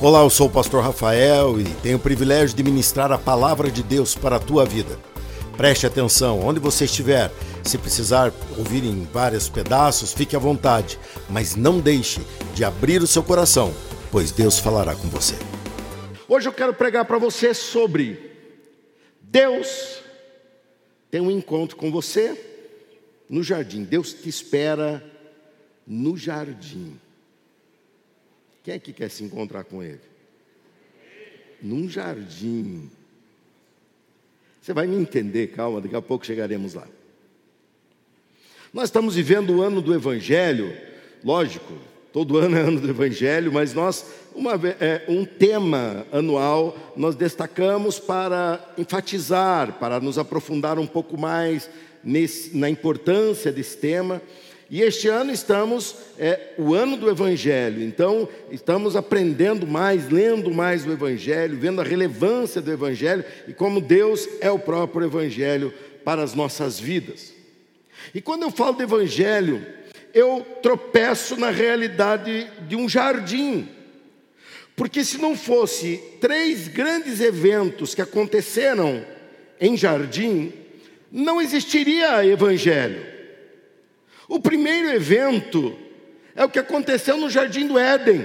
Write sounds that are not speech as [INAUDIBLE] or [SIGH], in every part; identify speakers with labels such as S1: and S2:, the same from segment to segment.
S1: Olá, eu sou o pastor Rafael e tenho o privilégio de ministrar a palavra de Deus para a tua vida. Preste atenção, onde você estiver, se precisar ouvir em vários pedaços, fique à vontade, mas não deixe de abrir o seu coração, pois Deus falará com você.
S2: Hoje eu quero pregar para você sobre Deus tem um encontro com você no jardim. Deus te espera no jardim. Quem é que quer se encontrar com Ele? Num jardim. Você vai me entender, calma, daqui a pouco chegaremos lá. Nós estamos vivendo o ano do Evangelho, lógico, todo ano é ano do Evangelho, mas nós, uma, é, um tema anual, nós destacamos para enfatizar, para nos aprofundar um pouco mais nesse, na importância desse tema. E este ano estamos, é o ano do Evangelho, então estamos aprendendo mais, lendo mais o Evangelho, vendo a relevância do Evangelho e como Deus é o próprio Evangelho para as nossas vidas. E quando eu falo de Evangelho, eu tropeço na realidade de um jardim, porque se não fosse três grandes eventos que aconteceram em jardim, não existiria Evangelho. O primeiro evento é o que aconteceu no Jardim do Éden.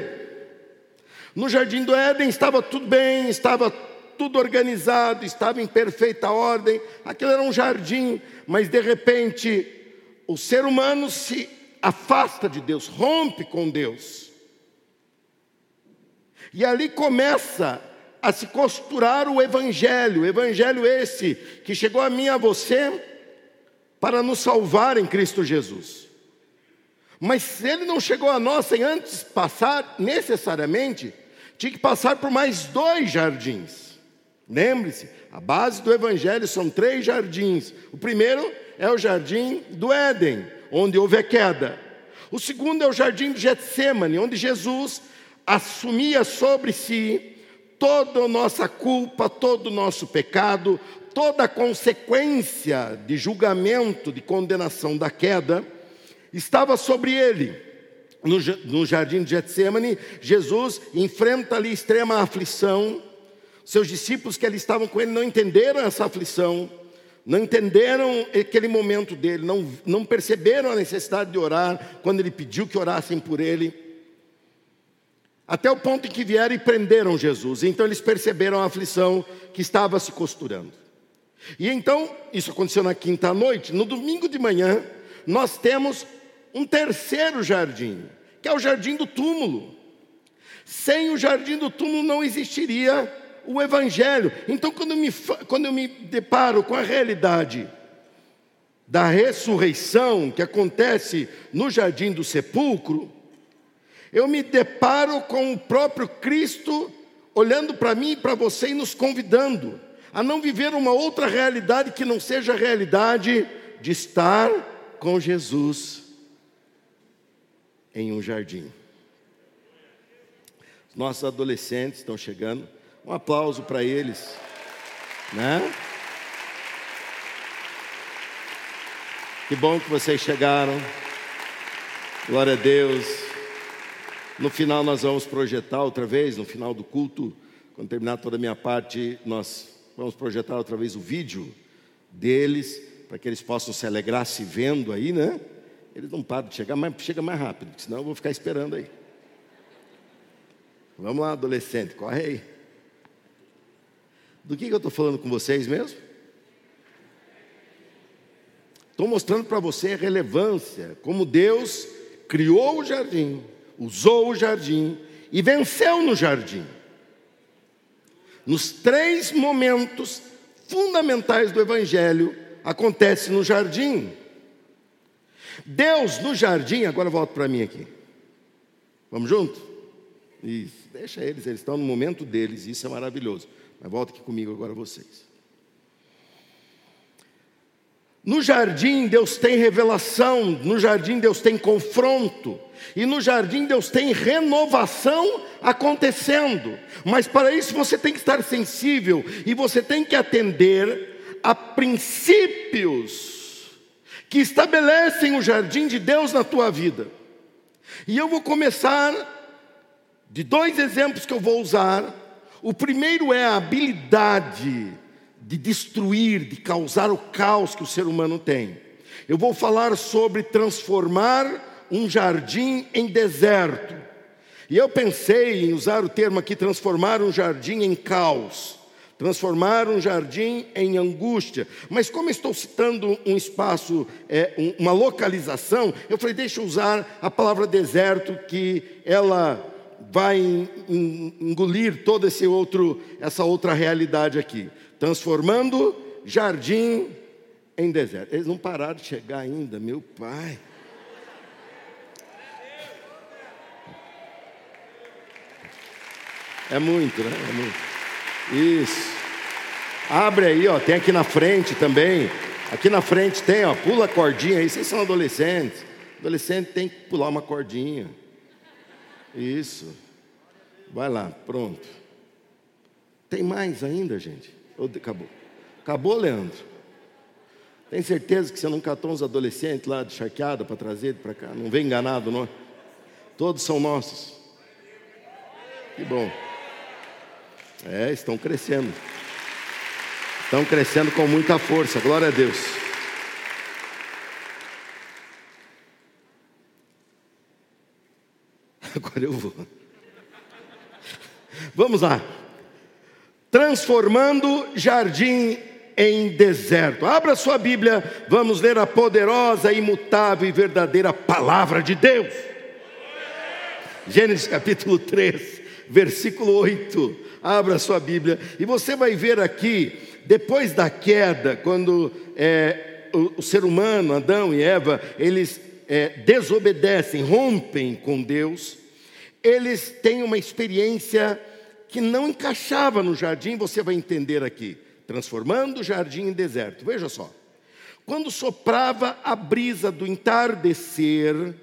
S2: No Jardim do Éden estava tudo bem, estava tudo organizado, estava em perfeita ordem, aquilo era um jardim, mas de repente o ser humano se afasta de Deus, rompe com Deus. E ali começa a se costurar o evangelho, o evangelho esse que chegou a mim a você para nos salvar em Cristo Jesus. Mas se ele não chegou a nós sem antes passar, necessariamente, tinha que passar por mais dois jardins. Lembre-se, a base do Evangelho são três jardins. O primeiro é o jardim do Éden, onde houve a queda. O segundo é o jardim de Getsemane, onde Jesus assumia sobre si toda a nossa culpa, todo o nosso pecado, toda a consequência de julgamento, de condenação da queda, estava sobre ele. No, no jardim de Getsemane, Jesus enfrenta ali extrema aflição. Seus discípulos que ali estavam com ele não entenderam essa aflição, não entenderam aquele momento dele, não, não perceberam a necessidade de orar quando ele pediu que orassem por ele. Até o ponto em que vieram e prenderam Jesus. Então eles perceberam a aflição que estava se costurando. E então, isso aconteceu na quinta noite, no domingo de manhã, nós temos um terceiro jardim, que é o jardim do túmulo. Sem o jardim do túmulo não existiria o evangelho. Então, quando eu me, quando eu me deparo com a realidade da ressurreição que acontece no jardim do sepulcro, eu me deparo com o próprio Cristo olhando para mim e para você e nos convidando a não viver uma outra realidade que não seja a realidade de estar com Jesus em um jardim. Nossos adolescentes estão chegando. Um aplauso para eles, né? Que bom que vocês chegaram. Glória a Deus. No final nós vamos projetar outra vez, no final do culto, quando terminar toda a minha parte, nós vamos projetar outra vez o vídeo deles, para que eles possam se alegrar se vendo aí, né? Eles não param de chegar, mas chega mais rápido, senão eu vou ficar esperando aí. Vamos lá, adolescente, corre aí. Do que, que eu estou falando com vocês mesmo? Estou mostrando para você a relevância, como Deus criou o jardim, usou o jardim e venceu no jardim. Nos três momentos fundamentais do Evangelho, acontece no jardim. Deus no jardim, agora volta para mim aqui. Vamos junto? Isso, deixa eles, eles estão no momento deles, isso é maravilhoso. Mas volta aqui comigo agora vocês. No jardim Deus tem revelação, no jardim Deus tem confronto, e no jardim Deus tem renovação acontecendo. Mas para isso você tem que estar sensível e você tem que atender a princípios que estabelecem o jardim de Deus na tua vida. E eu vou começar de dois exemplos que eu vou usar. O primeiro é a habilidade de destruir, de causar o caos que o ser humano tem. Eu vou falar sobre transformar um jardim em deserto. E eu pensei em usar o termo aqui, transformar um jardim em caos, transformar um jardim em angústia. Mas como estou citando um espaço, é, uma localização, eu falei, deixa eu usar a palavra deserto, que ela vai engolir toda esse outro, essa outra realidade aqui. Transformando jardim em deserto. Eles não pararam de chegar ainda, meu pai. É muito, né? É muito. Isso. Abre aí, ó. Tem aqui na frente também. Aqui na frente tem, ó. Pula a cordinha aí. Vocês são adolescentes. Adolescente tem que pular uma cordinha. Isso. Vai lá, pronto. Tem mais ainda, gente? Ou acabou? Acabou, Leandro? Tem certeza que você não catou uns adolescentes lá de charqueada para trazer para cá? Não vem enganado, não? Todos são nossos. Que bom. É, estão crescendo. Estão crescendo com muita força, glória a Deus. [LAUGHS] Agora eu vou. Vamos lá. Transformando jardim em deserto. Abra sua Bíblia, vamos ler a poderosa, imutável e verdadeira palavra de Deus. Gênesis capítulo 3, versículo 8 abra sua Bíblia, e você vai ver aqui, depois da queda, quando é, o, o, ser humano, Adão e Eva, eles é, desobedecem, rompem com Deus, eles têm uma experiência que não encaixava no jardim, você vai entender aqui, transformando o jardim em deserto. Veja só, quando soprava a brisa do entardecer,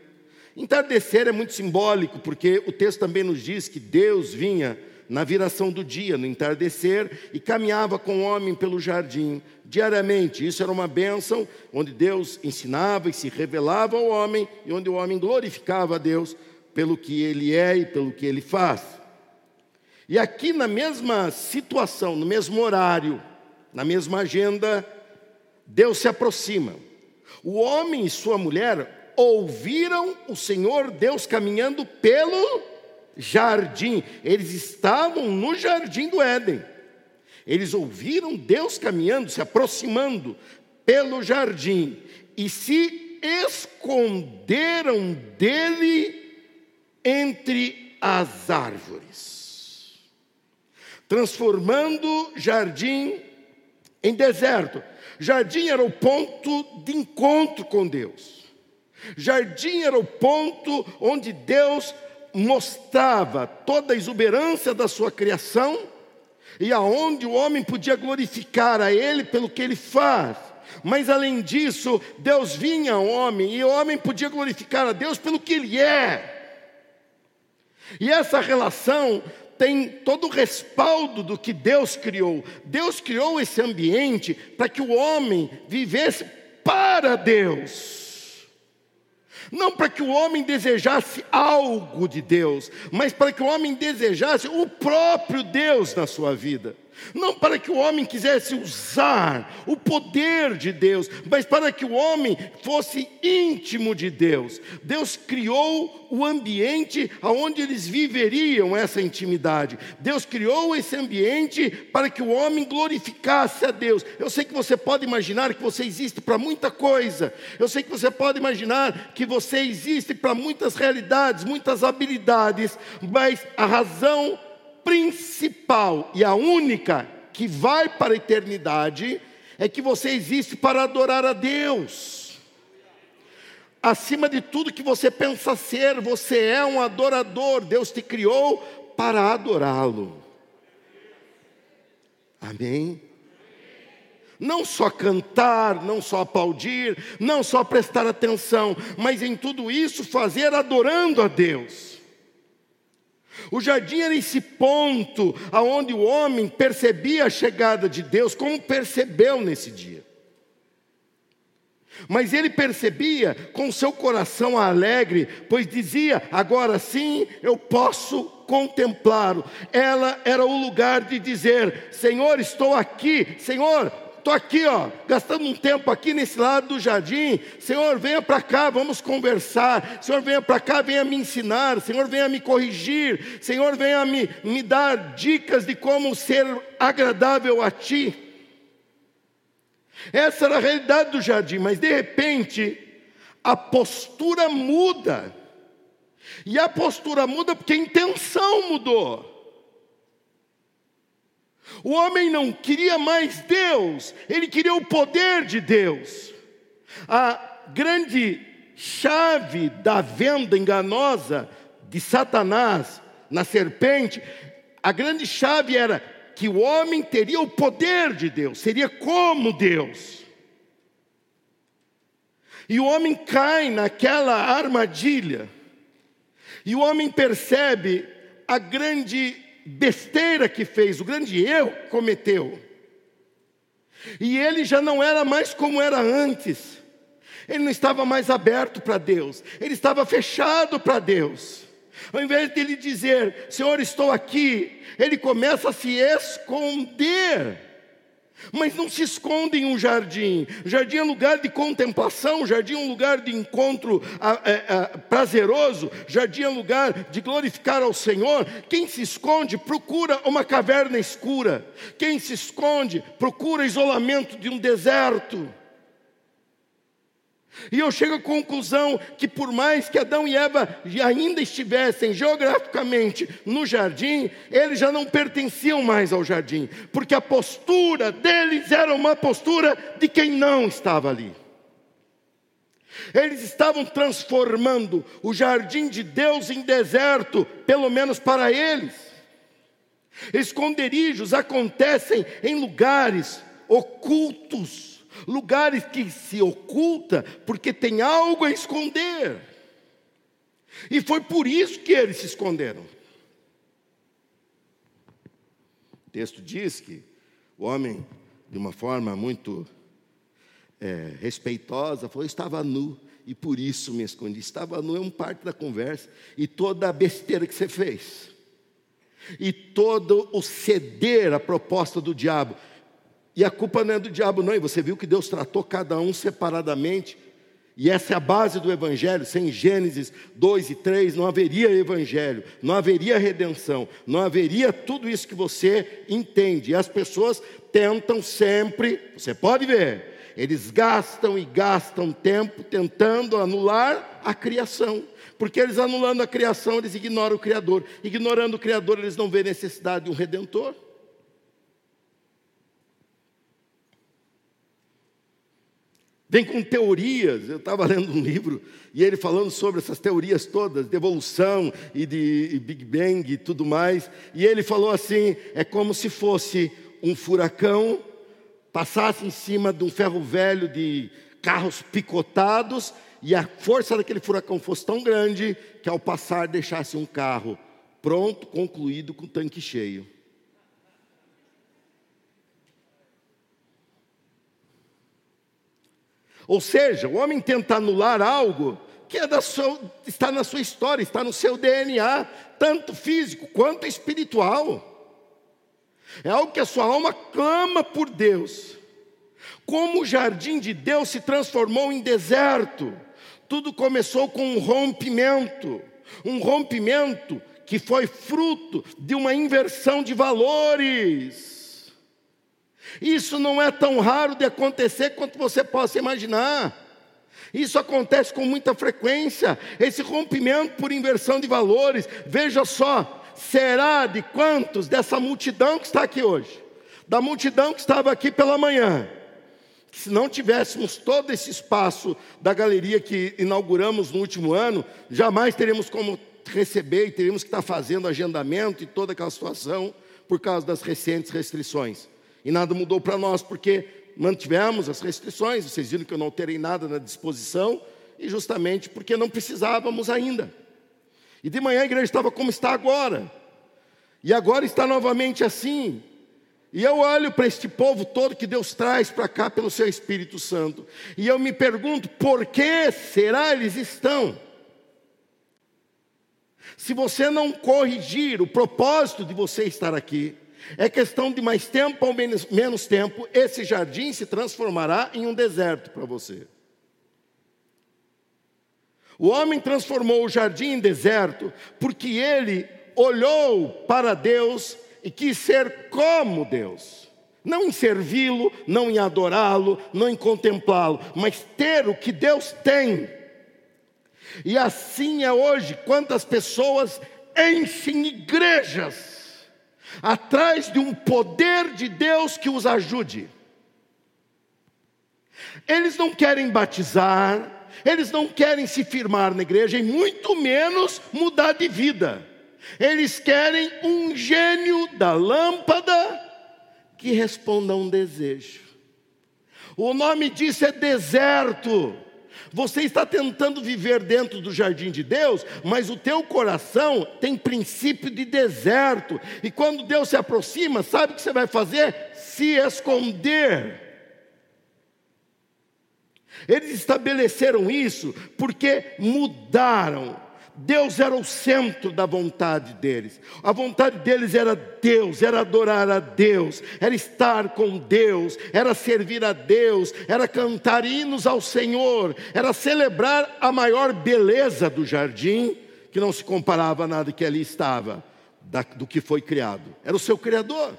S2: entardecer é muito simbólico, porque o texto também nos diz que Deus vinha na viração do dia, no entardecer, e caminhava com o homem pelo jardim diariamente. Isso era uma bênção, onde Deus ensinava e se revelava ao homem, e onde o homem glorificava a Deus pelo que ele é e pelo que ele faz. E aqui, na mesma situação, no mesmo horário, na mesma agenda, Deus se aproxima. O homem e sua mulher ouviram o Senhor Deus caminhando pelo jardim. Eles estavam no jardim do Éden. Eles ouviram Deus caminhando, se aproximando pelo jardim e se esconderam dele entre as árvores, transformando jardim em deserto. Jardim era o ponto de encontro com Deus. Jardim era o ponto onde Deus mostrava toda a exuberância da sua criação e aonde o homem podia glorificar a ele pelo que ele faz. Mas além disso, Deus vinha ao homem e o homem podia glorificar a Deus pelo que ele é. E essa relação tem todo o respaldo do que Deus criou. Deus criou esse ambiente para que o homem vivesse para Deus. Não para que o homem desejasse algo de Deus, mas para que o homem desejasse o próprio Deus na sua vida. Não para que o homem quisesse usar o poder de Deus, mas para que o homem fosse íntimo de Deus. Deus criou o ambiente onde eles viveriam essa intimidade. Deus criou esse ambiente para que o homem glorificasse a Deus. Eu sei que você pode imaginar que você existe para muita coisa. Eu sei que você pode imaginar que você existe para muitas realidades, muitas habilidades, mas a razão principal e a única que vai para a eternidade é que você existe para adorar a Deus. Acima de tudo que você pensa ser, você é um adorador. Deus te criou para adorá-lo. Amém? Não só cantar, não só aplaudir, não só prestar atenção, mas em tudo isso fazer adorando a Deus. O jardim era esse ponto aonde o homem percebia a chegada de Deus, como percebeu nesse dia. Mas ele percebia com seu coração alegre, pois dizia: agora sim eu posso contemplá-lo. Ela era o lugar de dizer: Senhor, estou aqui, Senhor, estou aqui, ó, gastando um tempo aqui nesse lado do jardim. Senhor, venha para cá, vamos conversar. Senhor, venha para cá, venha me ensinar. Senhor, venha me corrigir. Senhor, venha me, me dar dicas de como ser agradável a Ti. Essa era a realidade do jardim, mas de repente, a postura muda. E a postura muda porque a intenção mudou. O homem não queria mais Deus, ele queria o poder de Deus. A grande chave da venda enganosa de Satanás na serpente, a grande chave era que o homem teria o poder de Deus, seria como Deus. E o homem cai naquela armadilha, e o homem percebe a grande besteira que fez, o grande erro que cometeu. E ele já não era mais como era antes. Ele não estava mais aberto para Deus, ele estava fechado para Deus. Ao invés de ele dizer, Senhor, estou aqui, ele começa a se esconder. Mas não se esconde em um jardim. Jardim é lugar de contemplação, jardim é um lugar de encontro prazeroso, jardim é lugar de glorificar ao Senhor. Quem se esconde procura uma caverna escura. Quem se esconde procura isolamento de um deserto. E eu chego à conclusão que, por mais que Adão e Eva ainda estivessem geograficamente no jardim, eles já não pertenciam mais ao jardim, porque a postura deles era uma postura de quem não estava ali. Eles estavam transformando o jardim de Deus em deserto, pelo menos para eles. Esconderijos acontecem em lugares ocultos lugares que se oculta porque tem algo a esconder. E foi por isso que eles se esconderam. O texto diz que o homem, de uma forma muito é, respeitosa, falou: estava nu e por isso me escondi. Estava nu é um parte da conversa e toda a besteira que você fez. E todo o ceder à proposta do diabo. E a culpa não é do diabo, não. E você viu que Deus tratou cada um separadamente. E essa é a base do Evangelho. Sem Gênesis 2 e 3 não haveria Evangelho, não haveria redenção, não haveria tudo isso que você entende. E as pessoas tentam sempre, você pode ver, eles gastam e gastam tempo tentando anular a criação. Porque eles anulando a criação, eles ignoram o Criador. Ignorando o Criador, eles não vêem necessidade de um redentor. Vem com teorias. Eu estava lendo um livro e ele falando sobre essas teorias todas, de evolução e de Big Bang e tudo mais. E ele falou assim: é como se fosse um furacão passasse em cima de um ferro velho de carros picotados e a força daquele furacão fosse tão grande que ao passar deixasse um carro pronto, concluído, com o tanque cheio. Ou seja, o homem tenta anular algo que é sua, está na sua história, está no seu DNA, tanto físico quanto espiritual. É algo que a sua alma clama por Deus. Como o jardim de Deus se transformou em deserto, tudo começou com um rompimento, um rompimento que foi fruto de uma inversão de valores. Isso não é tão raro de acontecer quanto você possa imaginar. Isso acontece com muita frequência, esse rompimento por inversão de valores. Veja só, será de quantos dessa multidão que está aqui hoje? Da multidão que estava aqui pela manhã. Se não tivéssemos todo esse espaço da galeria que inauguramos no último ano, jamais teríamos como receber e teríamos que estar fazendo agendamento e toda aquela situação por causa das recentes restrições. E nada mudou para nós, porque mantivemos as restrições. Vocês viram que eu não terei nada na disposição, e justamente porque não precisávamos ainda. E de manhã a igreja estava como está agora, e agora está novamente assim. E eu olho para este povo todo que Deus traz para cá pelo seu Espírito Santo, e eu me pergunto: por que será eles estão? Se você não corrigir o propósito de você estar aqui, é questão de mais tempo ou menos, menos tempo, esse jardim se transformará em um deserto para você. O homem transformou o jardim em deserto porque ele olhou para Deus e quis ser como Deus. Não em servi-lo, não em adorá-lo, não em contemplá-lo, mas ter o que Deus tem. E assim é hoje, quantas pessoas enchem igrejas atrás de um poder de Deus que os ajude. Eles não querem batizar, eles não querem se firmar na igreja, e muito menos mudar de vida. Eles querem um gênio da lâmpada que responda a um desejo. O nome disso é deserto. Você está tentando viver dentro do jardim de Deus, mas o teu coração tem princípio de deserto. E quando Deus se aproxima, sabe o que você vai fazer? Se esconder. Eles estabeleceram isso porque mudaram Deus era o centro da vontade deles. A vontade deles era Deus, era adorar a Deus, era estar com Deus, era servir a Deus, era cantar hinos ao Senhor, era celebrar a maior beleza do jardim, que não se comparava a nada que ali estava, do que foi criado. Era o seu Criador.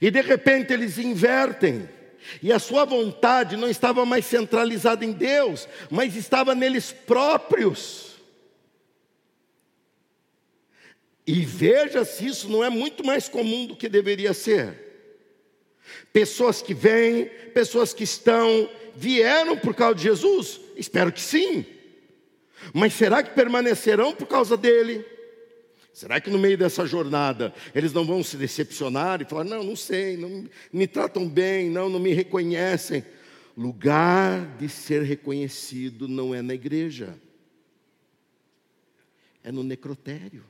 S2: E de repente eles invertem. E a sua vontade não estava mais centralizada em Deus, mas estava neles próprios. E veja se isso não é muito mais comum do que deveria ser. Pessoas que vêm, pessoas que estão, vieram por causa de Jesus? Espero que sim. Mas será que permanecerão por causa dele? Será que no meio dessa jornada eles não vão se decepcionar e falar: não, não sei, não me tratam bem, não, não me reconhecem? Lugar de ser reconhecido não é na igreja, é no necrotério.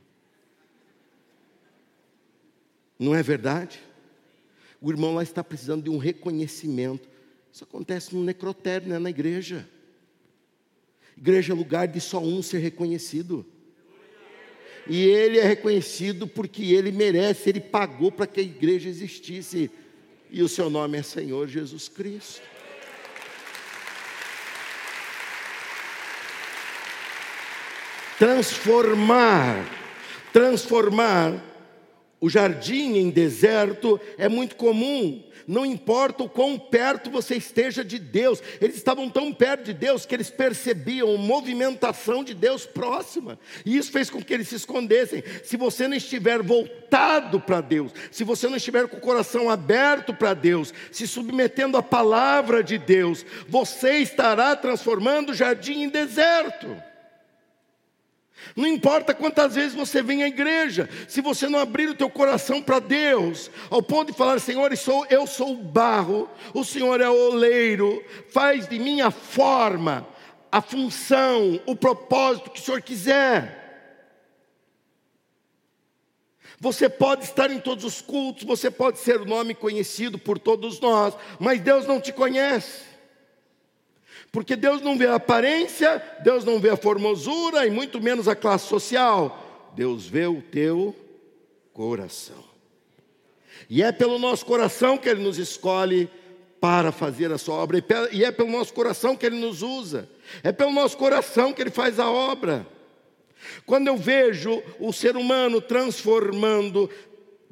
S2: Não é verdade? O irmão lá está precisando de um reconhecimento. Isso acontece no necrotério, não é na igreja. Igreja é lugar de só um ser reconhecido e ele é reconhecido porque ele merece, ele pagou para que a igreja existisse, e o seu nome é Senhor Jesus Cristo. Transformar, transformar o jardim em deserto é muito comum não importa o quão perto você esteja de Deus, eles estavam tão perto de Deus que eles percebiam movimentação de Deus próxima, e isso fez com que eles se escondessem. Se você não estiver voltado para Deus, se você não estiver com o coração aberto para Deus, se submetendo à palavra de Deus, você estará transformando o jardim em deserto. Não importa quantas vezes você vem à igreja, se você não abrir o teu coração para Deus, ao ponto de falar, Senhor, eu sou, eu sou o barro, o Senhor é o oleiro, faz de mim a forma, a função, o propósito que o Senhor quiser. Você pode estar em todos os cultos, você pode ser o nome conhecido por todos nós, mas Deus não te conhece. Porque Deus não vê a aparência, Deus não vê a formosura e muito menos a classe social. Deus vê o teu coração. E é pelo nosso coração que Ele nos escolhe para fazer a sua obra, e é pelo nosso coração que Ele nos usa, é pelo nosso coração que Ele faz a obra. Quando eu vejo o ser humano transformando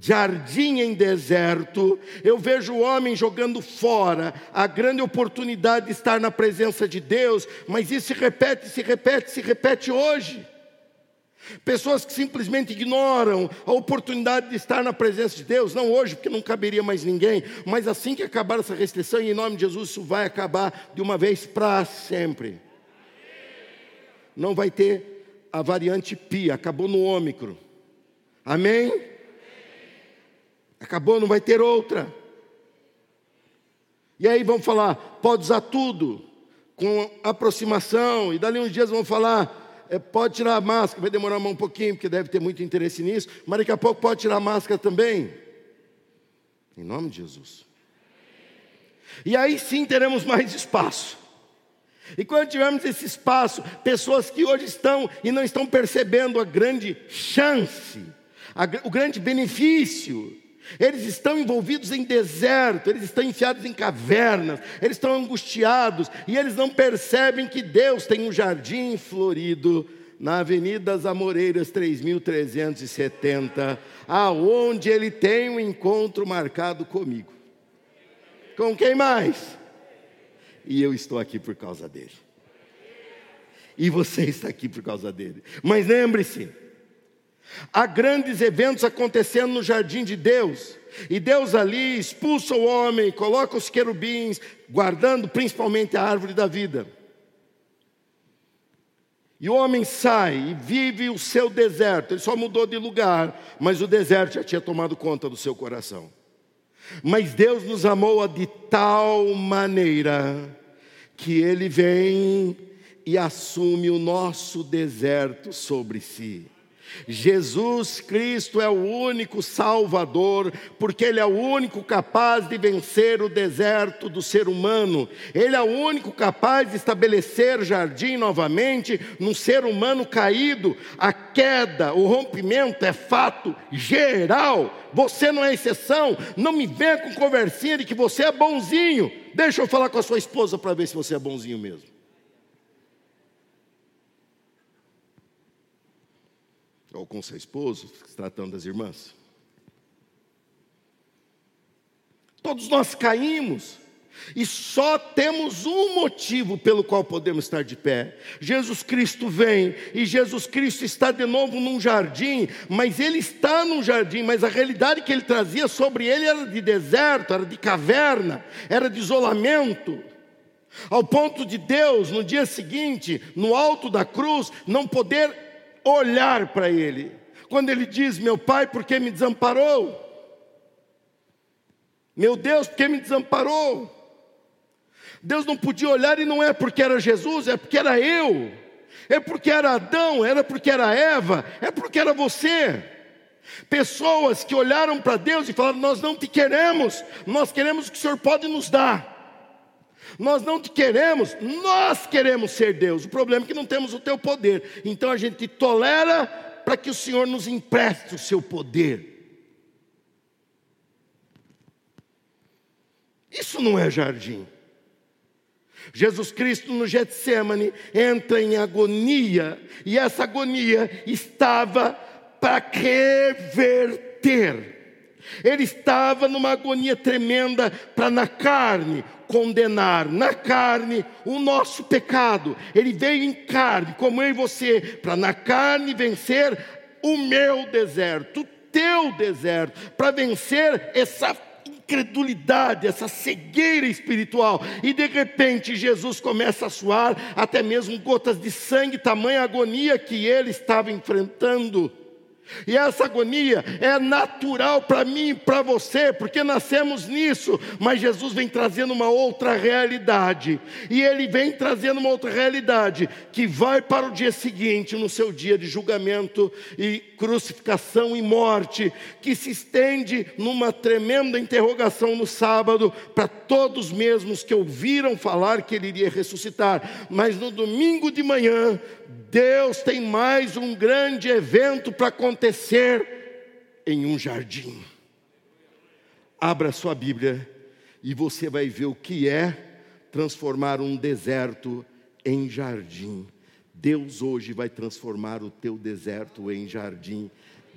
S2: jardim em deserto, eu vejo o homem jogando fora a grande oportunidade de estar na presença de Deus, mas isso se repete, se repete, se repete hoje. Pessoas que simplesmente ignoram a oportunidade de estar na presença de Deus, não hoje, porque não caberia mais ninguém, mas assim que acabar essa restrição, em nome de Jesus, isso vai acabar de uma vez para sempre. Não vai ter a variante Pi, acabou no ômicro. Amém? Acabou, não vai ter outra. E aí vão falar, pode usar tudo, com aproximação, e dali uns dias vão falar, é, pode tirar a máscara, vai demorar um pouquinho, porque deve ter muito interesse nisso, mas daqui a pouco pode tirar a máscara também. Em nome de Jesus. E aí sim teremos mais espaço. E quando tivermos esse espaço, pessoas que hoje estão e não estão percebendo a grande chance, a, o grande benefício, eles estão envolvidos em deserto, eles estão enfiados em cavernas, eles estão angustiados e eles não percebem que Deus tem um jardim florido na Avenida das Amoreiras 3370, aonde ele tem um encontro marcado comigo. Com quem mais? E eu estou aqui por causa dele. E você está aqui por causa dele. Mas lembre-se, há grandes eventos acontecendo no jardim de Deus. E Deus ali expulsa o homem, coloca os querubins, guardando principalmente a árvore da vida. E o homem sai e vive o seu deserto. Ele só mudou de lugar, mas o deserto já tinha tomado conta do seu coração. Mas Deus nos amou de tal maneira que Ele vem e assume o nosso deserto sobre si. Jesus Cristo é o único Salvador, porque Ele é o único capaz de vencer o deserto do ser humano, Ele é o único capaz de estabelecer jardim novamente num ser humano caído. A queda, o rompimento é fato geral, você não é exceção. Não me venha com conversinha de que você é bonzinho. Deixa eu falar com a sua esposa para ver se você é bonzinho mesmo. Ou com seu esposo, tratando das irmãs. Todos nós caímos. E só temos um motivo pelo qual podemos estar de pé. Jesus Cristo vem e Jesus Cristo está de novo num jardim, mas ele está num jardim, mas a realidade que ele trazia sobre ele era de deserto, era de caverna, era de isolamento. Ao ponto de Deus, no dia seguinte, no alto da cruz, não poder olhar para ele. Quando ele diz: Meu pai, por que me desamparou? Meu Deus, por que me desamparou? Deus não podia olhar e não é porque era Jesus, é porque era eu, é porque era Adão, era porque era Eva, é porque era você. Pessoas que olharam para Deus e falaram: Nós não te queremos, nós queremos o que o Senhor pode nos dar. Nós não te queremos, nós queremos ser Deus. O problema é que não temos o teu poder. Então a gente tolera para que o Senhor nos empreste o seu poder. Isso não é jardim. Jesus Cristo no Getsemane entra em agonia, e essa agonia estava para reverter. Ele estava numa agonia tremenda para na carne condenar na carne o nosso pecado. Ele veio em carne, como eu e você, para na carne vencer o meu deserto, o teu deserto, para vencer essa incredulidade, essa cegueira espiritual. E de repente Jesus começa a suar até mesmo gotas de sangue, tamanha agonia que ele estava enfrentando. E essa agonia é natural para mim e para você, porque nascemos nisso, mas Jesus vem trazendo uma outra realidade, e Ele vem trazendo uma outra realidade, que vai para o dia seguinte, no seu dia de julgamento e crucificação e morte, que se estende numa tremenda interrogação no sábado, para todos mesmos que ouviram falar que Ele iria ressuscitar, mas no domingo de manhã, Deus tem mais um grande evento para acontecer em um jardim. Abra sua Bíblia e você vai ver o que é transformar um deserto em jardim. Deus hoje vai transformar o teu deserto em jardim.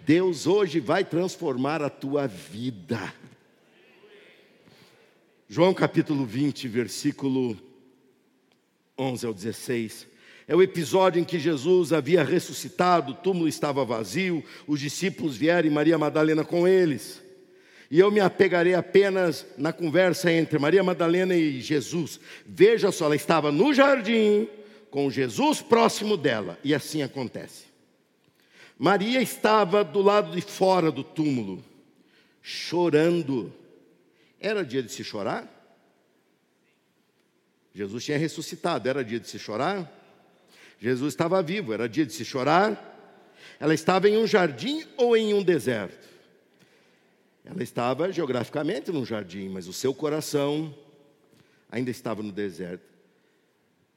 S2: Deus hoje vai transformar a tua vida. João capítulo 20, versículo 11 ao 16. É o episódio em que Jesus havia ressuscitado, o túmulo estava vazio, os discípulos vieram e Maria Madalena com eles. E eu me apegarei apenas na conversa entre Maria Madalena e Jesus. Veja só, ela estava no jardim, com Jesus próximo dela, e assim acontece. Maria estava do lado de fora do túmulo, chorando. Era dia de se chorar? Jesus tinha ressuscitado, era dia de se chorar? Jesus estava vivo, era dia de se chorar. Ela estava em um jardim ou em um deserto? Ela estava geograficamente num jardim, mas o seu coração ainda estava no deserto.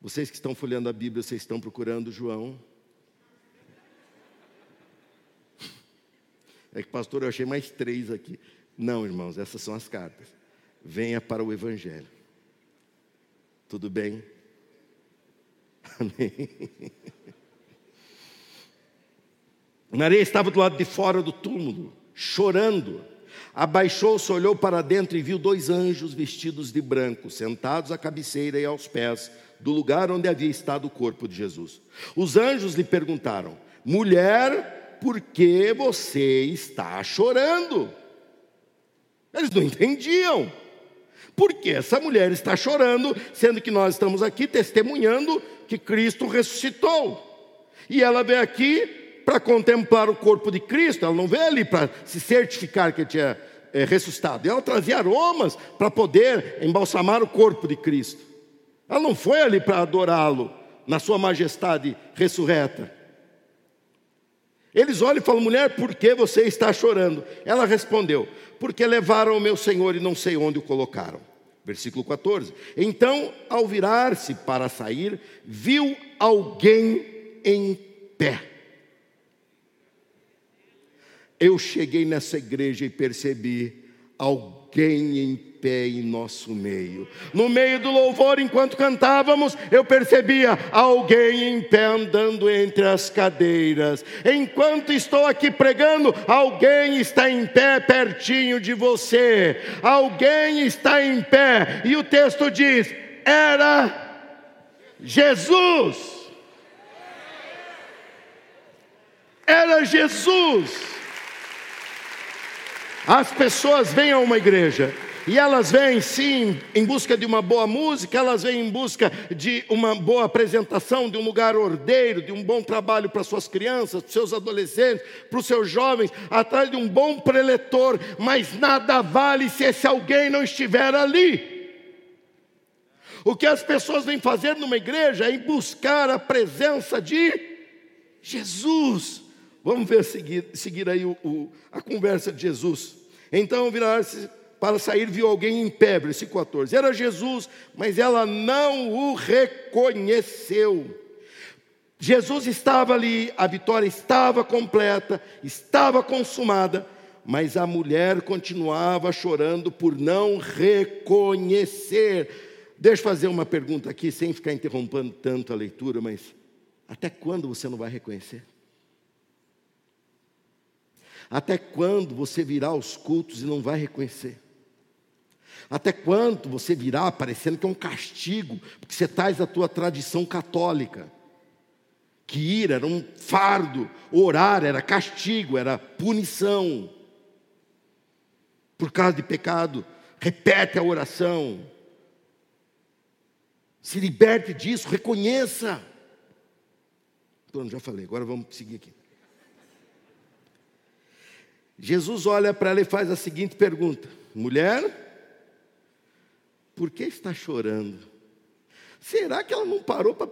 S2: Vocês que estão folheando a Bíblia, vocês estão procurando João? É que, pastor, eu achei mais três aqui. Não, irmãos, essas são as cartas. Venha para o Evangelho. Tudo bem? Amém. Maria estava do lado de fora do túmulo, chorando. Abaixou-se, olhou para dentro e viu dois anjos vestidos de branco, sentados à cabeceira e aos pés do lugar onde havia estado o corpo de Jesus. Os anjos lhe perguntaram: Mulher, por que você está chorando? Eles não entendiam. Por que essa mulher está chorando, sendo que nós estamos aqui testemunhando que Cristo ressuscitou? E ela veio aqui para contemplar o corpo de Cristo, ela não veio ali para se certificar que ele tinha é, ressuscitado, ela trazia aromas para poder embalsamar o corpo de Cristo. Ela não foi ali para adorá-lo na sua majestade ressurreta. Eles olham e falam: mulher, por que você está chorando? Ela respondeu: porque levaram o meu senhor e não sei onde o colocaram. Versículo 14. Então, ao virar-se para sair, viu alguém em pé. Eu cheguei nessa igreja e percebi alguém em pé em nosso meio. No meio do louvor, enquanto cantávamos, eu percebia alguém em pé andando entre as cadeiras. Enquanto estou aqui pregando, alguém está em pé pertinho de você. Alguém está em pé. E o texto diz: era Jesus. Era Jesus. As pessoas vêm a uma igreja e elas vêm sim em busca de uma boa música, elas vêm em busca de uma boa apresentação, de um lugar ordeiro, de um bom trabalho para suas crianças, para seus adolescentes, para os seus jovens, atrás de um bom preletor, mas nada vale se esse alguém não estiver ali. O que as pessoas vêm fazer numa igreja é buscar a presença de Jesus. Vamos ver seguir, seguir aí o, o, a conversa de Jesus. Então virar-se para sair, viu alguém em pé, versículo 14. Era Jesus, mas ela não o reconheceu. Jesus estava ali, a vitória estava completa, estava consumada, mas a mulher continuava chorando por não reconhecer. Deixa eu fazer uma pergunta aqui, sem ficar interrompendo tanto a leitura, mas até quando você não vai reconhecer? Até quando você virá aos cultos e não vai reconhecer? Até quando você virá parecendo que é um castigo, porque você traz a tua tradição católica? Que ir era um fardo, orar era castigo, era punição. Por causa de pecado, repete a oração. Se liberte disso, reconheça. Pronto, já falei, agora vamos seguir aqui. Jesus olha para ela e faz a seguinte pergunta: Mulher, por que está chorando? Será que ela não parou para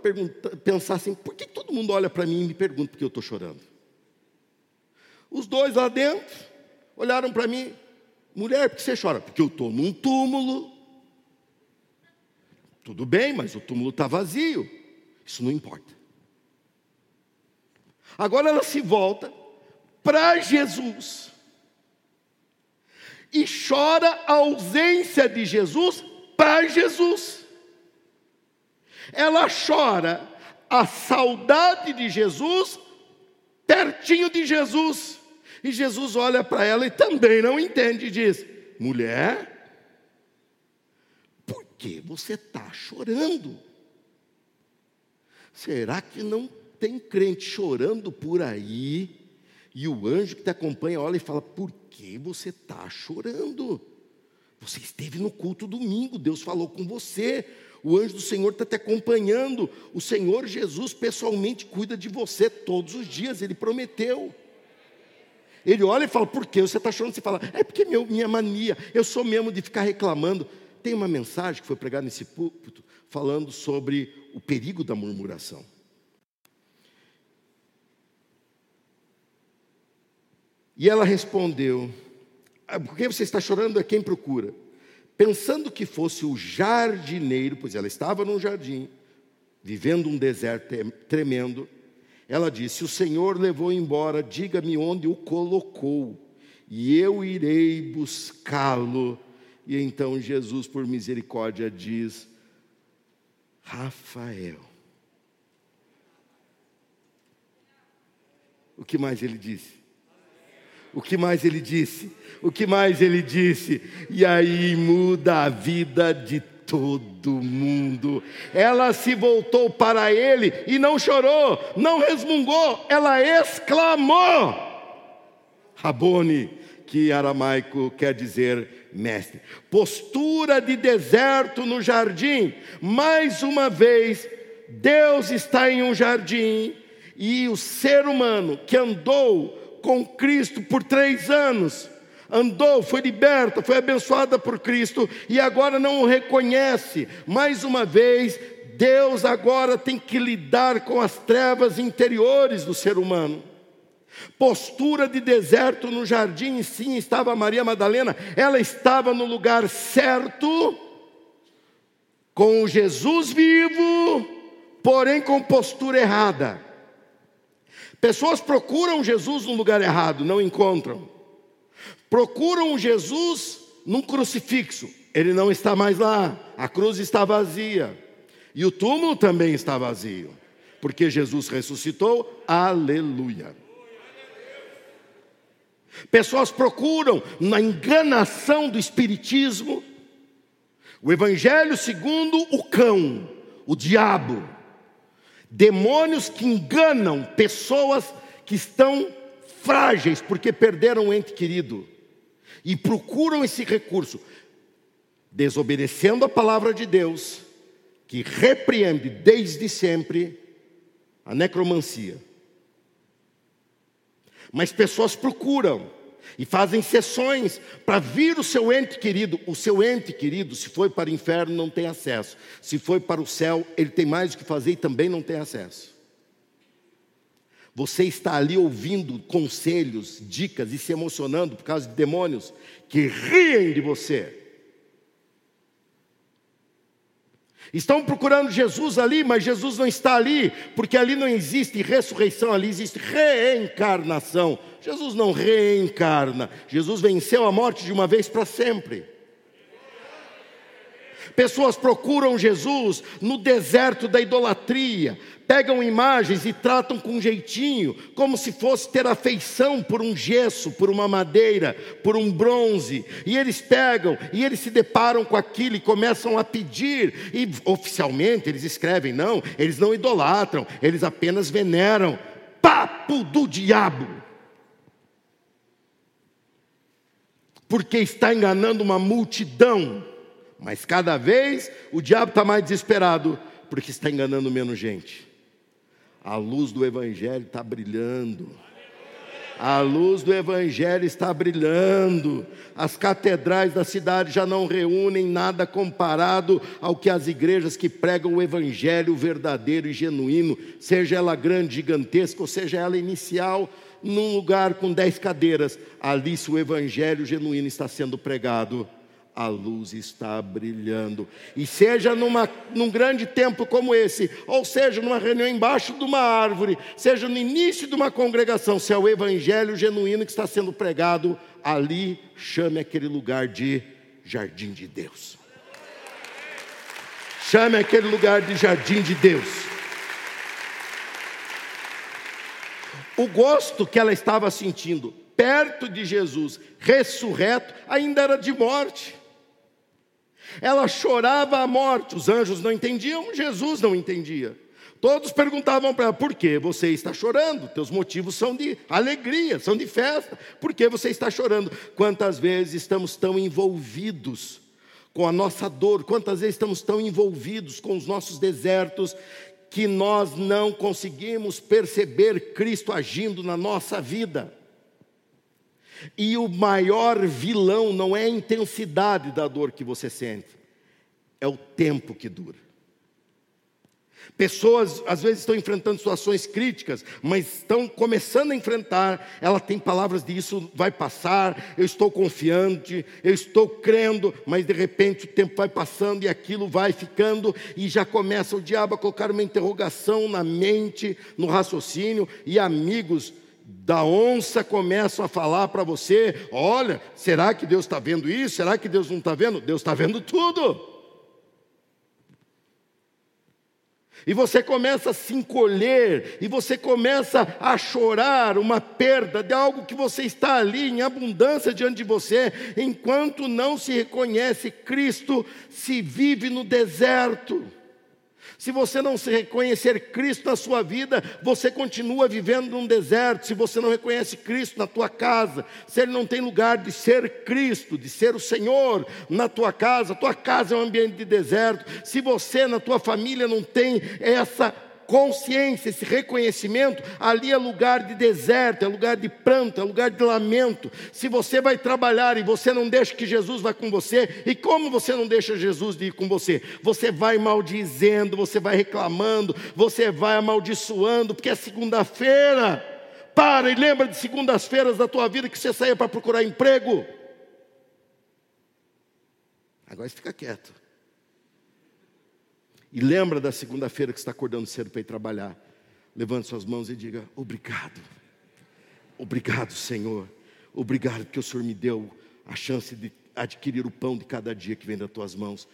S2: pensar assim, por que todo mundo olha para mim e me pergunta por que eu estou chorando? Os dois lá dentro olharam para mim, mulher, por que você chora? Porque eu estou num túmulo. Tudo bem, mas o túmulo está vazio. Isso não importa. Agora ela se volta para Jesus e chora a ausência de Jesus para Jesus. Ela chora a saudade de Jesus pertinho de Jesus. E Jesus olha para ela e também não entende diz: mulher, por que você está chorando? Será que não tem crente chorando por aí? E o anjo que te acompanha olha e fala: Por que você está chorando? Você esteve no culto domingo, Deus falou com você. O anjo do Senhor está te acompanhando. O Senhor Jesus pessoalmente cuida de você todos os dias, ele prometeu. Ele olha e fala: Por que você está chorando? Você fala: É porque meu, minha mania, eu sou mesmo de ficar reclamando. Tem uma mensagem que foi pregada nesse púlpito falando sobre o perigo da murmuração. E ela respondeu: ah, por que você está chorando? É quem procura. Pensando que fosse o jardineiro, pois ela estava num jardim, vivendo um deserto tremendo, ela disse: O Senhor levou embora, diga-me onde o colocou, e eu irei buscá-lo. E então Jesus, por misericórdia, diz: Rafael. O que mais ele disse? O que mais ele disse? O que mais ele disse? E aí muda a vida de todo mundo. Ela se voltou para ele e não chorou, não resmungou, ela exclamou: Rabone, que aramaico quer dizer mestre. Postura de deserto no jardim. Mais uma vez, Deus está em um jardim e o ser humano que andou com Cristo por três anos, andou, foi liberta, foi abençoada por Cristo e agora não o reconhece. Mais uma vez, Deus agora tem que lidar com as trevas interiores do ser humano. Postura de deserto no jardim, sim, estava Maria Madalena, ela estava no lugar certo, com o Jesus vivo, porém com postura errada. Pessoas procuram Jesus no lugar errado, não encontram. Procuram Jesus num crucifixo, ele não está mais lá, a cruz está vazia. E o túmulo também está vazio, porque Jesus ressuscitou, aleluia. Pessoas procuram na enganação do espiritismo, o evangelho segundo o cão, o diabo, Demônios que enganam pessoas que estão frágeis porque perderam um ente querido e procuram esse recurso, desobedecendo a palavra de Deus, que repreende desde sempre a necromancia. Mas pessoas procuram e fazem sessões para vir o seu ente querido. O seu ente querido, se foi para o inferno, não tem acesso. Se foi para o céu, ele tem mais o que fazer e também não tem acesso. Você está ali ouvindo conselhos, dicas e se emocionando por causa de demônios que riem de você. Estão procurando Jesus ali, mas Jesus não está ali, porque ali não existe ressurreição, ali existe reencarnação. Jesus não reencarna, Jesus venceu a morte de uma vez para sempre. Pessoas procuram Jesus no deserto da idolatria, pegam imagens e tratam com jeitinho, como se fosse ter afeição por um gesso, por uma madeira, por um bronze. E eles pegam e eles se deparam com aquilo e começam a pedir. E oficialmente eles escrevem: não, eles não idolatram, eles apenas veneram. Papo do diabo! Porque está enganando uma multidão, mas cada vez o diabo está mais desesperado, porque está enganando menos gente. A luz do Evangelho está brilhando. A luz do Evangelho está brilhando. As catedrais da cidade já não reúnem nada comparado ao que as igrejas que pregam o Evangelho verdadeiro e genuíno, seja ela grande, gigantesca, ou seja ela inicial, num lugar com dez cadeiras. Ali, se o Evangelho genuíno está sendo pregado, a luz está brilhando. E seja numa, num grande templo como esse, ou seja numa reunião embaixo de uma árvore, seja no início de uma congregação, se é o evangelho genuíno que está sendo pregado, ali chame aquele lugar de jardim de Deus. Chame aquele lugar de jardim de Deus. O gosto que ela estava sentindo perto de Jesus, ressurreto, ainda era de morte. Ela chorava a morte, os anjos não entendiam, Jesus não entendia. Todos perguntavam para ela: por que você está chorando? Teus motivos são de alegria, são de festa. Por que você está chorando? Quantas vezes estamos tão envolvidos com a nossa dor, quantas vezes estamos tão envolvidos com os nossos desertos, que nós não conseguimos perceber Cristo agindo na nossa vida. E o maior vilão não é a intensidade da dor que você sente, é o tempo que dura. Pessoas às vezes estão enfrentando situações críticas, mas estão começando a enfrentar. Ela tem palavras de isso vai passar, eu estou confiante, eu estou crendo, mas de repente o tempo vai passando e aquilo vai ficando e já começa o diabo a colocar uma interrogação na mente, no raciocínio e amigos da onça começam a falar para você: olha, será que Deus está vendo isso? Será que Deus não está vendo? Deus está vendo tudo. E você começa a se encolher, e você começa a chorar uma perda de algo que você está ali em abundância diante de você, enquanto não se reconhece Cristo, se vive no deserto. Se você não se reconhecer Cristo na sua vida, você continua vivendo num deserto. Se você não reconhece Cristo na tua casa, se Ele não tem lugar de ser Cristo, de ser o Senhor na tua casa, tua casa é um ambiente de deserto. Se você na tua família não tem essa consciência, esse reconhecimento, ali é lugar de deserto, é lugar de pranto, é lugar de lamento. Se você vai trabalhar e você não deixa que Jesus vá com você, e como você não deixa Jesus de ir com você? Você vai maldizendo, você vai reclamando, você vai amaldiçoando, porque é segunda-feira. Para e lembra de segundas-feiras da tua vida que você saía para procurar emprego. Agora fica quieto. E lembra da segunda-feira que está acordando cedo para ir trabalhar. Levante suas mãos e diga: Obrigado. Obrigado, Senhor. Obrigado porque o Senhor me deu a chance de adquirir o pão de cada dia que vem das tuas mãos.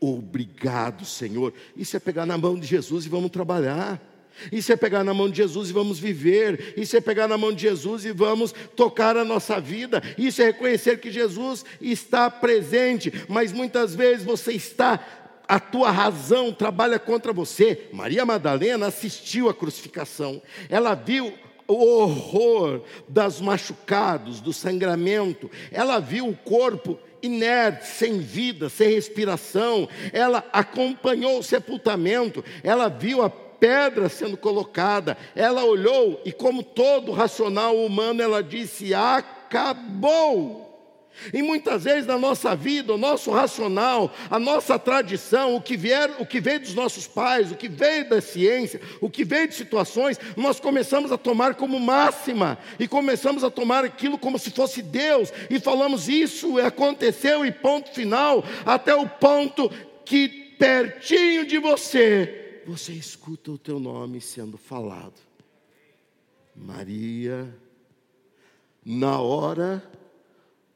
S2: Obrigado, Senhor. Isso é pegar na mão de Jesus e vamos trabalhar. Isso é pegar na mão de Jesus e vamos viver. Isso é pegar na mão de Jesus e vamos tocar a nossa vida. Isso é reconhecer que Jesus está presente, mas muitas vezes você está a tua razão trabalha contra você. Maria Madalena assistiu à crucificação, ela viu o horror das machucados, do sangramento, ela viu o corpo inerte, sem vida, sem respiração, ela acompanhou o sepultamento, ela viu a pedra sendo colocada, ela olhou e, como todo racional humano, ela disse: acabou. E muitas vezes na nossa vida, o nosso racional, a nossa tradição, o que, vier, o que veio dos nossos pais, o que veio da ciência, o que veio de situações, nós começamos a tomar como máxima e começamos a tomar aquilo como se fosse Deus e falamos isso aconteceu e ponto final, até o ponto que pertinho de você, você escuta o teu nome sendo falado. Maria, na hora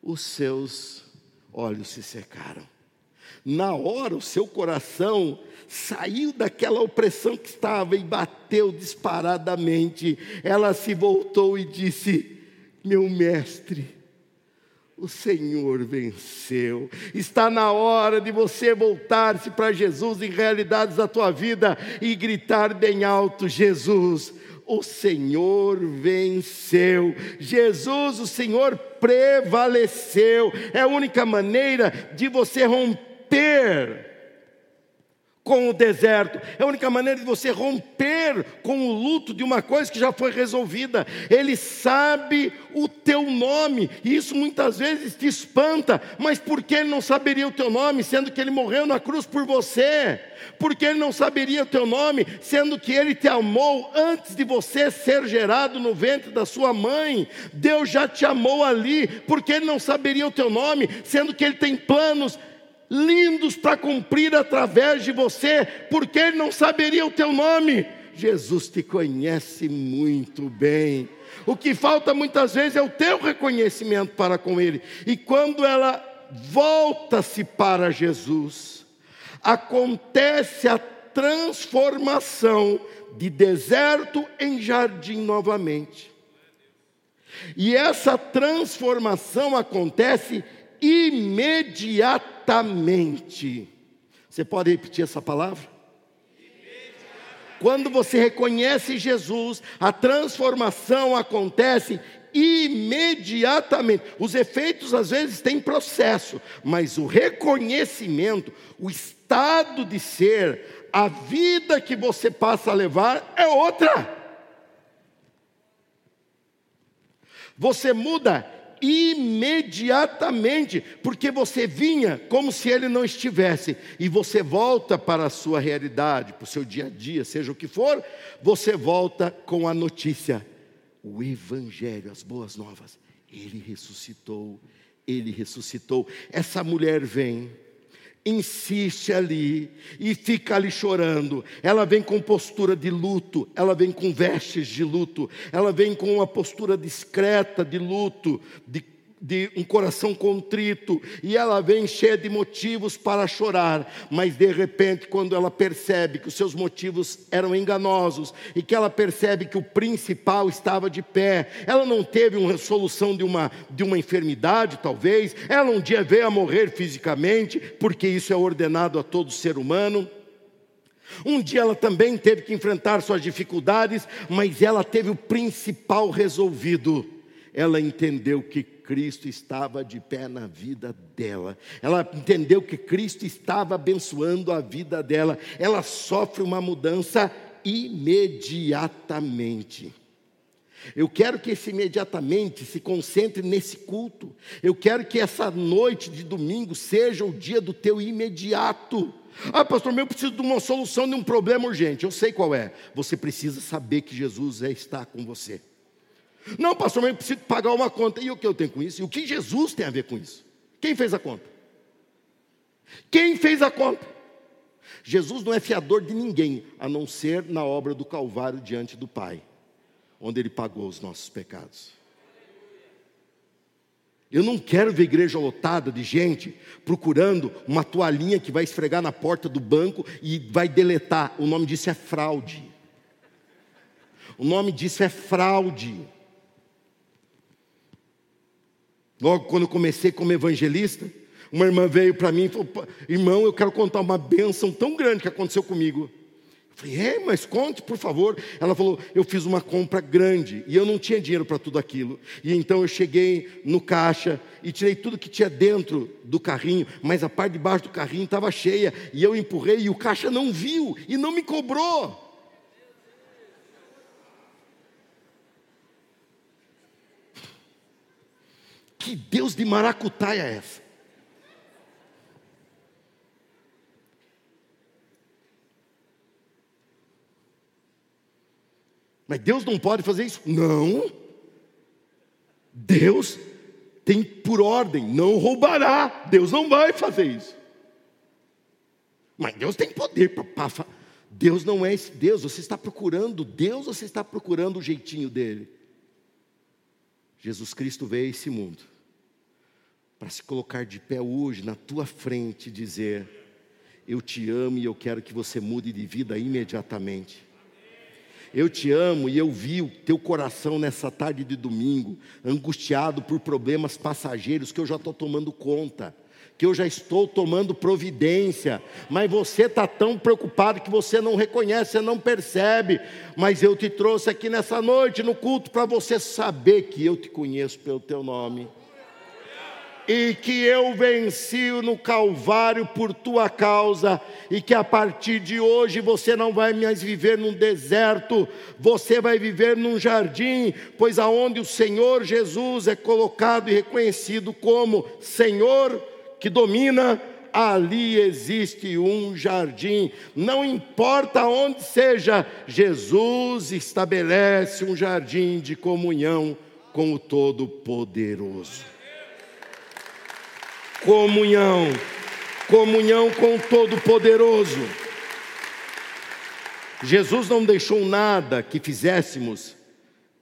S2: os seus olhos se secaram. Na hora, o seu coração saiu daquela opressão que estava e bateu disparadamente. Ela se voltou e disse: Meu mestre, o Senhor venceu. Está na hora de você voltar-se para Jesus em realidades da tua vida e gritar bem alto: Jesus, o Senhor venceu. Jesus, o Senhor prevaleceu. É a única maneira de você romper com o deserto. É a única maneira de você romper com o luto de uma coisa que já foi resolvida. Ele sabe o teu nome, e isso muitas vezes te espanta, mas por que ele não saberia o teu nome, sendo que ele morreu na cruz por você? Por que ele não saberia o teu nome, sendo que ele te amou antes de você ser gerado no ventre da sua mãe? Deus já te amou ali, porque ele não saberia o teu nome, sendo que ele tem planos lindos para cumprir através de você, porque ele não saberia o teu nome. Jesus te conhece muito bem. O que falta muitas vezes é o teu reconhecimento para com Ele. E quando ela volta-se para Jesus, acontece a transformação de deserto em jardim novamente. E essa transformação acontece imediatamente. Você pode repetir essa palavra? Quando você reconhece Jesus, a transformação acontece imediatamente. Os efeitos às vezes têm processo, mas o reconhecimento, o estado de ser, a vida que você passa a levar é outra. Você muda imediatamente, porque você vinha como se ele não estivesse, e você volta para a sua realidade, para o seu dia a dia, seja o que for, você volta com a notícia, o Evangelho, as boas novas. Ele ressuscitou, ele ressuscitou. Essa mulher vem insiste ali e fica ali chorando. Ela vem com postura de luto, ela vem com vestes de luto, ela vem com uma postura discreta de luto, de de um coração contrito, e ela vem cheia de motivos para chorar, mas de repente, quando ela percebe que os seus motivos eram enganosos e que ela percebe que o principal estava de pé, ela não teve uma solução de uma, de uma enfermidade, talvez, ela um dia veio a morrer fisicamente, porque isso é ordenado a todo ser humano. Um dia ela também teve que enfrentar suas dificuldades, mas ela teve o principal resolvido. Ela entendeu que Cristo estava de pé na vida dela. Ela entendeu que Cristo estava abençoando a vida dela. Ela sofre uma mudança imediatamente. Eu quero que esse imediatamente se concentre nesse culto. Eu quero que essa noite de domingo seja o dia do teu imediato. Ah, pastor, eu preciso de uma solução de um problema urgente. Eu sei qual é. Você precisa saber que Jesus é, está com você. Não, pastor, mas eu preciso pagar uma conta. E o que eu tenho com isso? E o que Jesus tem a ver com isso? Quem fez a conta? Quem fez a conta? Jesus não é fiador de ninguém, a não ser na obra do Calvário diante do Pai, onde Ele pagou os nossos pecados. Eu não quero ver igreja lotada de gente procurando uma toalhinha que vai esfregar na porta do banco e vai deletar. O nome disso é fraude. O nome disso é fraude. Logo quando comecei como evangelista, uma irmã veio para mim e falou: Irmão, eu quero contar uma bênção tão grande que aconteceu comigo. Eu falei: É, mas conte, por favor. Ela falou: Eu fiz uma compra grande e eu não tinha dinheiro para tudo aquilo. E então eu cheguei no caixa e tirei tudo que tinha dentro do carrinho, mas a parte de baixo do carrinho estava cheia. E eu empurrei e o caixa não viu e não me cobrou. Que Deus de maracutaia é essa? Mas Deus não pode fazer isso? Não. Deus tem por ordem, não roubará. Deus não vai fazer isso. Mas Deus tem poder para. Deus não é esse Deus. Você está procurando Deus ou você está procurando o jeitinho dele? Jesus Cristo veio a esse mundo para se colocar de pé hoje na tua frente e dizer: Eu te amo e eu quero que você mude de vida imediatamente. Eu te amo e eu vi o teu coração nessa tarde de domingo, angustiado por problemas passageiros que eu já estou tomando conta, que eu já estou tomando providência, mas você está tão preocupado que você não reconhece, você não percebe. Mas eu te trouxe aqui nessa noite no culto para você saber que eu te conheço pelo teu nome e que eu venci no Calvário por tua causa, e que a partir de hoje você não vai mais viver num deserto, você vai viver num jardim, pois aonde o Senhor Jesus é colocado e reconhecido como Senhor que domina, ali existe um jardim, não importa onde seja, Jesus estabelece um jardim de comunhão com o Todo-Poderoso comunhão, comunhão com o Todo-Poderoso. Jesus não deixou nada que fizéssemos,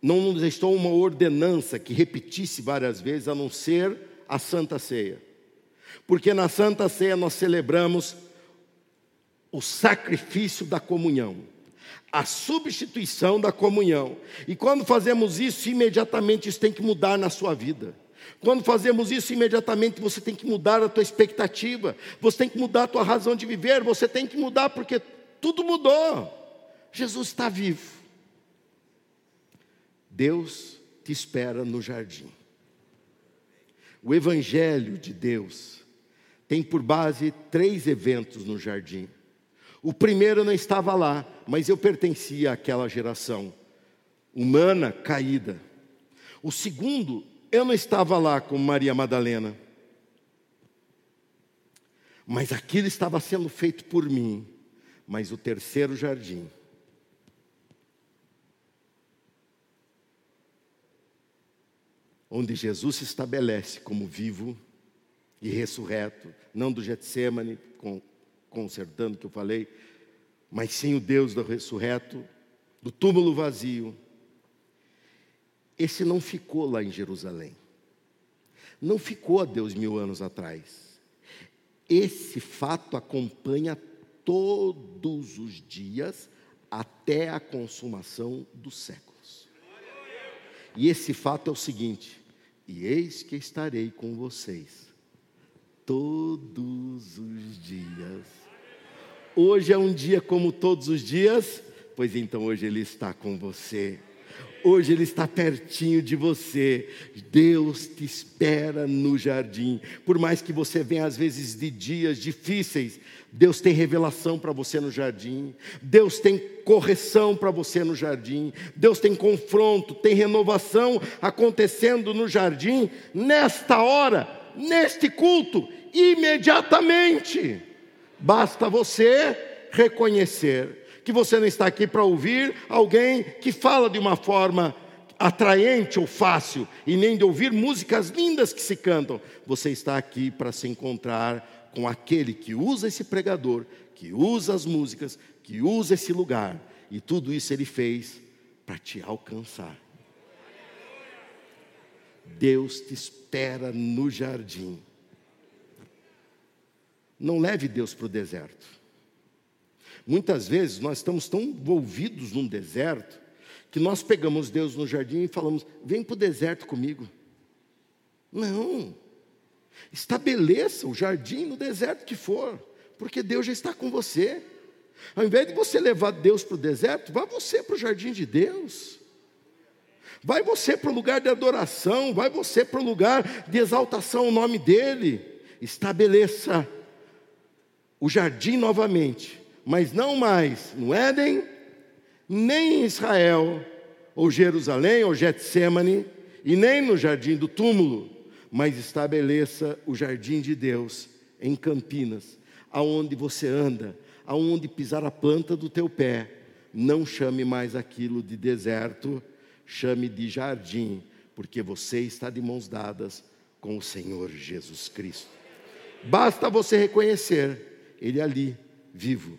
S2: não nos deixou uma ordenança que repetisse várias vezes, a não ser a Santa Ceia. Porque na Santa Ceia nós celebramos o sacrifício da comunhão, a substituição da comunhão. E quando fazemos isso, imediatamente isso tem que mudar na sua vida. Quando fazemos isso, imediatamente você tem que mudar a tua expectativa, você tem que mudar a tua razão de viver, você tem que mudar porque tudo mudou. Jesus está vivo. Deus te espera no jardim. O Evangelho de Deus tem por base três eventos no jardim. O primeiro não estava lá, mas eu pertencia àquela geração humana caída. O segundo Eu não estava lá com Maria Madalena, mas aquilo estava sendo feito por mim. Mas o terceiro jardim, onde Jesus se estabelece como vivo e ressurreto, não do Getsemane, consertando o que eu falei, mas sim o Deus do ressurreto, do túmulo vazio. Esse não ficou lá em Jerusalém. Não ficou a Deus mil anos atrás. Esse fato acompanha todos os dias até a consumação dos séculos. E esse fato é o seguinte: e eis que estarei com vocês todos os dias. Hoje é um dia como todos os dias, pois então hoje Ele está com você. Hoje Ele está pertinho de você. Deus te espera no jardim. Por mais que você venha às vezes de dias difíceis, Deus tem revelação para você no jardim. Deus tem correção para você no jardim. Deus tem confronto, tem renovação acontecendo no jardim. Nesta hora, neste culto, imediatamente. Basta você reconhecer que você não está aqui para ouvir alguém que fala de uma forma atraente ou fácil e nem de ouvir músicas lindas que se cantam. Você está aqui para se encontrar com aquele que usa esse pregador, que usa as músicas, que usa esse lugar. E tudo isso ele fez para te alcançar. Deus te espera no jardim. Não leve Deus para o deserto. Muitas vezes nós estamos tão envolvidos num deserto que nós pegamos Deus no jardim e falamos: vem para o deserto comigo. Não. Estabeleça o jardim no deserto que for, porque Deus já está com você. Ao invés de você levar Deus para o deserto, vá você para o jardim de Deus. Vai você para o lugar de adoração, vai você para o lugar de exaltação ao nome dEle. Estabeleça o jardim novamente, mas não mais no Éden, nem em Israel, ou Jerusalém, ou Getsemane, e nem no jardim do túmulo, mas estabeleça o jardim de Deus em Campinas, aonde você anda, aonde pisar a planta do teu pé. Não chame mais aquilo de deserto, chame de jardim, porque você está de mãos dadas com o Senhor Jesus Cristo. Basta você reconhecer ele ali, vivo,